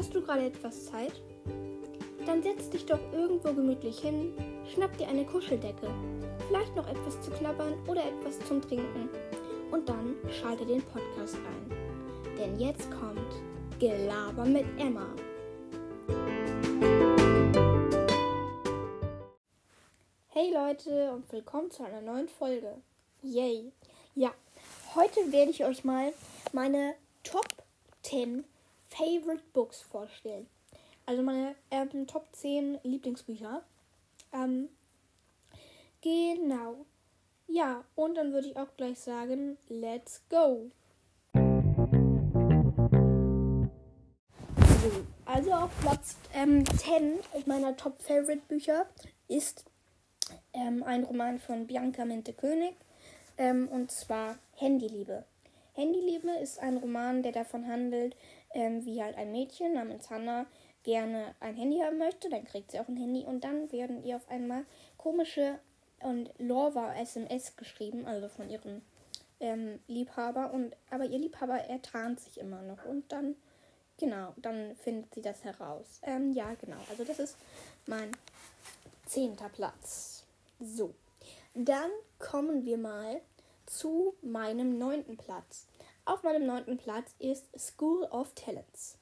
Hast du gerade etwas Zeit? Dann setz dich doch irgendwo gemütlich hin, schnapp dir eine Kuscheldecke, vielleicht noch etwas zu knabbern oder etwas zum Trinken und dann schalte den Podcast ein. Denn jetzt kommt Gelaber mit Emma. Hey Leute und willkommen zu einer neuen Folge. Yay! Ja, heute werde ich euch mal meine Top 10 Favorite Books vorstellen. Also meine ähm, Top 10 Lieblingsbücher. Ähm, genau. Ja, und dann würde ich auch gleich sagen, let's go. So, also auf Platz ähm, 10 meiner Top Favorite Bücher ist ähm, ein Roman von Bianca Mente König ähm, und zwar Handyliebe. Handyliebe ist ein Roman, der davon handelt, ähm, wie halt ein Mädchen namens Hannah gerne ein Handy haben möchte, dann kriegt sie auch ein Handy und dann werden ihr auf einmal komische und Lorva SMS geschrieben, also von ihrem ähm, Liebhaber und aber ihr Liebhaber er tarnt sich immer noch und dann genau, dann findet sie das heraus. Ähm, ja, genau, also das ist mein zehnter Platz. So, dann kommen wir mal zu meinem neunten Platz. Auf meinem neunten Platz ist School of Talents.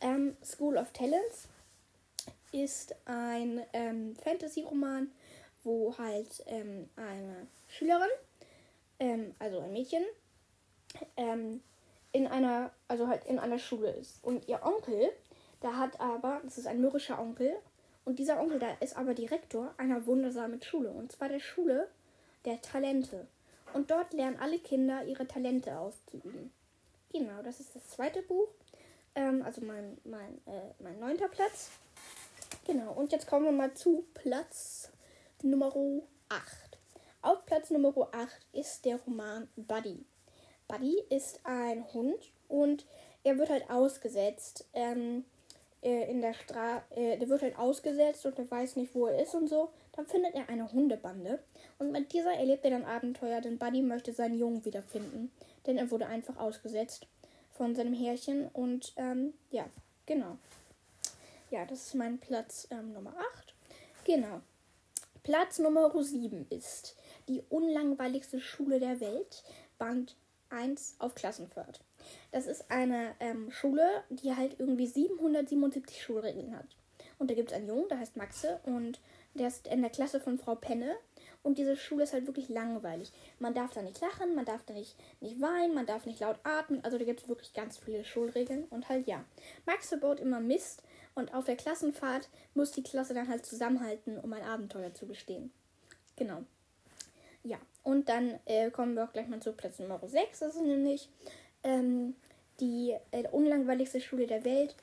Ähm, School of Talents ist ein ähm, Fantasy-Roman, wo halt ähm, eine Schülerin, ähm, also ein Mädchen, ähm, in einer, also halt in einer Schule ist. Und ihr Onkel, der hat aber, das ist ein mürrischer Onkel, und dieser Onkel, der ist aber Direktor einer wundersamen Schule. Und zwar der Schule der Talente. Und dort lernen alle Kinder ihre Talente auszuüben. Genau, das ist das zweite Buch. Ähm, also mein, mein, äh, mein neunter Platz. Genau, und jetzt kommen wir mal zu Platz Nummer 8. Auf Platz Nummer 8 ist der Roman Buddy. Buddy ist ein Hund und er wird halt ausgesetzt. Ähm, äh, in der Straße, äh, der wird halt ausgesetzt und er weiß nicht, wo er ist und so. Dann findet er eine Hundebande und mit dieser erlebt er dann Abenteuer, denn Buddy möchte seinen Jungen wiederfinden, denn er wurde einfach ausgesetzt von seinem Härchen und ähm, ja, genau. Ja, das ist mein Platz ähm, Nummer 8. Genau. Platz Nummer 7 ist die unlangweiligste Schule der Welt, Band 1 auf Klassenfahrt. Das ist eine ähm, Schule, die halt irgendwie 777 Schulregeln hat. Und da gibt es einen Jungen, der heißt Maxe und der ist in der Klasse von Frau Penne. Und diese Schule ist halt wirklich langweilig. Man darf da nicht lachen, man darf da nicht, nicht weinen, man darf nicht laut atmen. Also da gibt es wirklich ganz viele Schulregeln. Und halt ja, Maxe baut immer Mist. Und auf der Klassenfahrt muss die Klasse dann halt zusammenhalten, um ein Abenteuer zu bestehen. Genau. Ja, und dann äh, kommen wir auch gleich mal zu Platz Nummer 6. Das ist nämlich ähm, die äh, unlangweiligste Schule der Welt,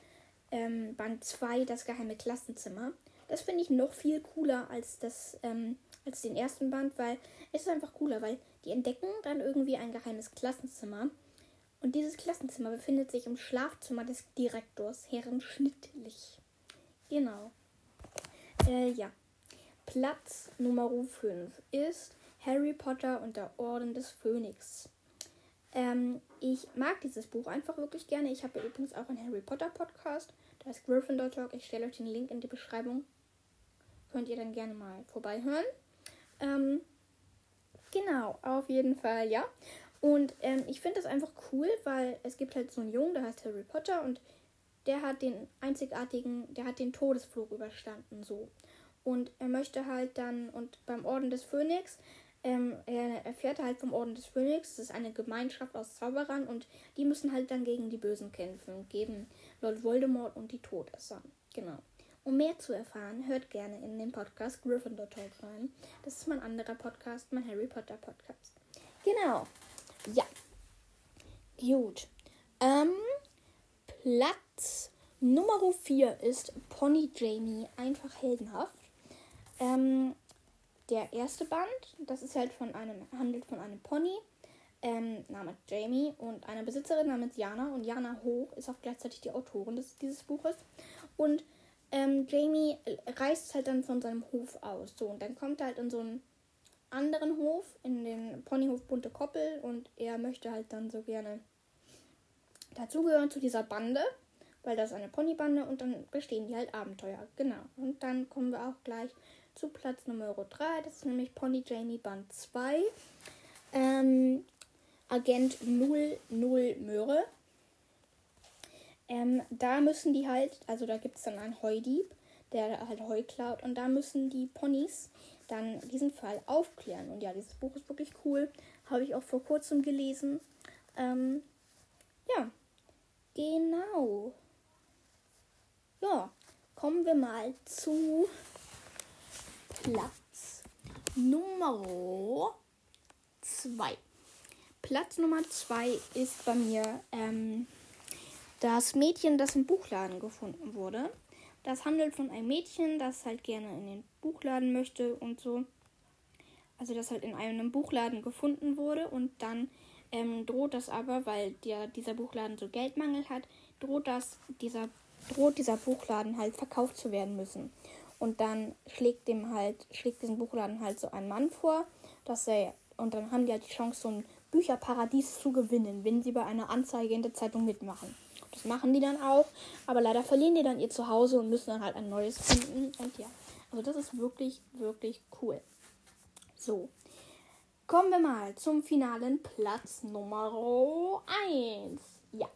ähm, Band 2, das geheime Klassenzimmer. Das finde ich noch viel cooler als, das, ähm, als den ersten Band, weil es ist einfach cooler, weil die entdecken dann irgendwie ein geheimes Klassenzimmer. Und dieses Klassenzimmer befindet sich im Schlafzimmer des Direktors, Herrn Schnittlich. Genau. Äh, ja. Platz Nummer 5 ist Harry Potter und der Orden des Phönix. Ähm, ich mag dieses Buch einfach wirklich gerne. Ich habe übrigens auch einen Harry Potter Podcast. Da ist Gryffindor Talk. Ich stelle euch den Link in die Beschreibung. Könnt ihr dann gerne mal vorbeihören. Ähm, genau, auf jeden Fall, ja. Und ähm, ich finde das einfach cool, weil es gibt halt so einen Jungen, der heißt Harry Potter und der hat den einzigartigen, der hat den Todesflug überstanden, so. Und er möchte halt dann, und beim Orden des Phönix, ähm, er erfährt halt vom Orden des Phönix. Das ist eine Gemeinschaft aus Zauberern und die müssen halt dann gegen die Bösen kämpfen und geben Lord Voldemort und die Todesser. Genau. Um mehr zu erfahren, hört gerne in den Podcast Gryffindor Talk rein. Das ist mein anderer Podcast, mein Harry Potter Podcast. Genau. Ja. Gut. Ähm, Platz Nummer 4 ist Pony Jamie, einfach heldenhaft. Ähm, der erste Band, das ist halt von einem, handelt von einem Pony ähm, namens Jamie und einer Besitzerin namens Jana. Und Jana Hoch ist auch gleichzeitig die Autorin des, dieses Buches. Und ähm, Jamie reist halt dann von seinem Hof aus. So, und dann kommt er halt in so einen anderen Hof, in den Ponyhof Bunte Koppel. Und er möchte halt dann so gerne dazugehören zu dieser Bande. weil das eine Ponybande und dann bestehen die halt Abenteuer. Genau. Und dann kommen wir auch gleich zu Platz Nummer 3. Das ist nämlich Pony Jamie Band 2. Ähm, Agent 00 Möhre. Ähm, da müssen die halt, also da gibt es dann einen Heudieb, der halt Heu klaut und da müssen die Ponys dann diesen Fall aufklären. Und ja, dieses Buch ist wirklich cool. Habe ich auch vor kurzem gelesen. Ähm, ja, genau. Ja, kommen wir mal zu Platz Nummer 2. Platz Nummer 2 ist bei mir ähm, das Mädchen, das im Buchladen gefunden wurde. Das handelt von einem Mädchen, das halt gerne in den Buchladen möchte und so. Also das halt in einem Buchladen gefunden wurde und dann ähm, droht das aber, weil der, dieser Buchladen so Geldmangel hat, droht das dieser droht dieser Buchladen halt verkauft zu werden müssen. Und dann schlägt dem halt schlägt diesem Buchladen halt so ein Mann vor, dass er und dann haben die halt die Chance so ein Bücherparadies zu gewinnen, wenn sie bei einer Anzeige in der Zeitung mitmachen. Das machen die dann auch, aber leider verlieren die dann ihr Zuhause und müssen dann halt ein neues finden. Und ja, also das ist wirklich, wirklich cool. So, kommen wir mal zum finalen Platz Nummer 1. Ja,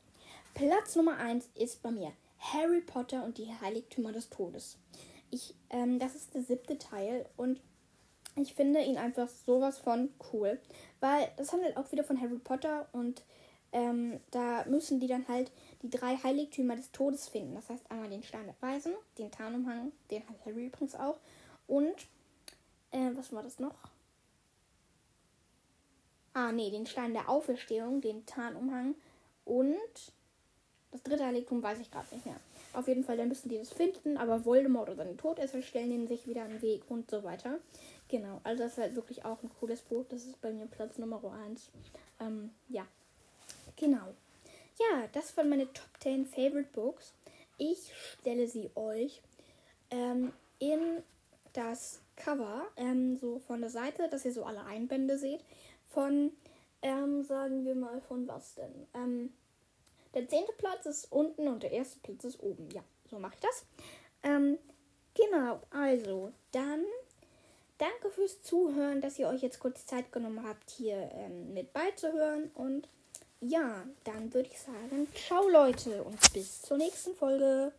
Platz Nummer 1 ist bei mir Harry Potter und die Heiligtümer des Todes. Ich, ähm, das ist der siebte Teil und ich finde ihn einfach sowas von cool, weil das handelt auch wieder von Harry Potter und ähm, da müssen die dann halt die drei Heiligtümer des Todes finden. Das heißt einmal den Stein der Weisen, den Tarnumhang, den hat Harry übrigens auch. Und, äh, was war das noch? Ah, nee, den Stein der Auferstehung, den Tarnumhang und das dritte Heiligtum weiß ich gerade nicht mehr. Auf jeden Fall, dann müssen die das finden, aber Voldemort oder die Todesser stellen ihnen sich wieder einen Weg und so weiter. Genau, also das ist halt wirklich auch ein cooles Buch. Das ist bei mir Platz Nummer 1. Ähm, ja, genau. Ja, das waren meine Top 10 Favorite Books. Ich stelle sie euch ähm, in das Cover, ähm, so von der Seite, dass ihr so alle Einbände seht. Von, ähm, sagen wir mal, von was denn? Ähm, der zehnte Platz ist unten und der erste Platz ist oben. Ja, so mache ich das. Ähm, genau, also dann danke fürs Zuhören, dass ihr euch jetzt kurz Zeit genommen habt, hier ähm, mit beizuhören. Und ja, dann würde ich sagen, ciao Leute und bis zur nächsten Folge.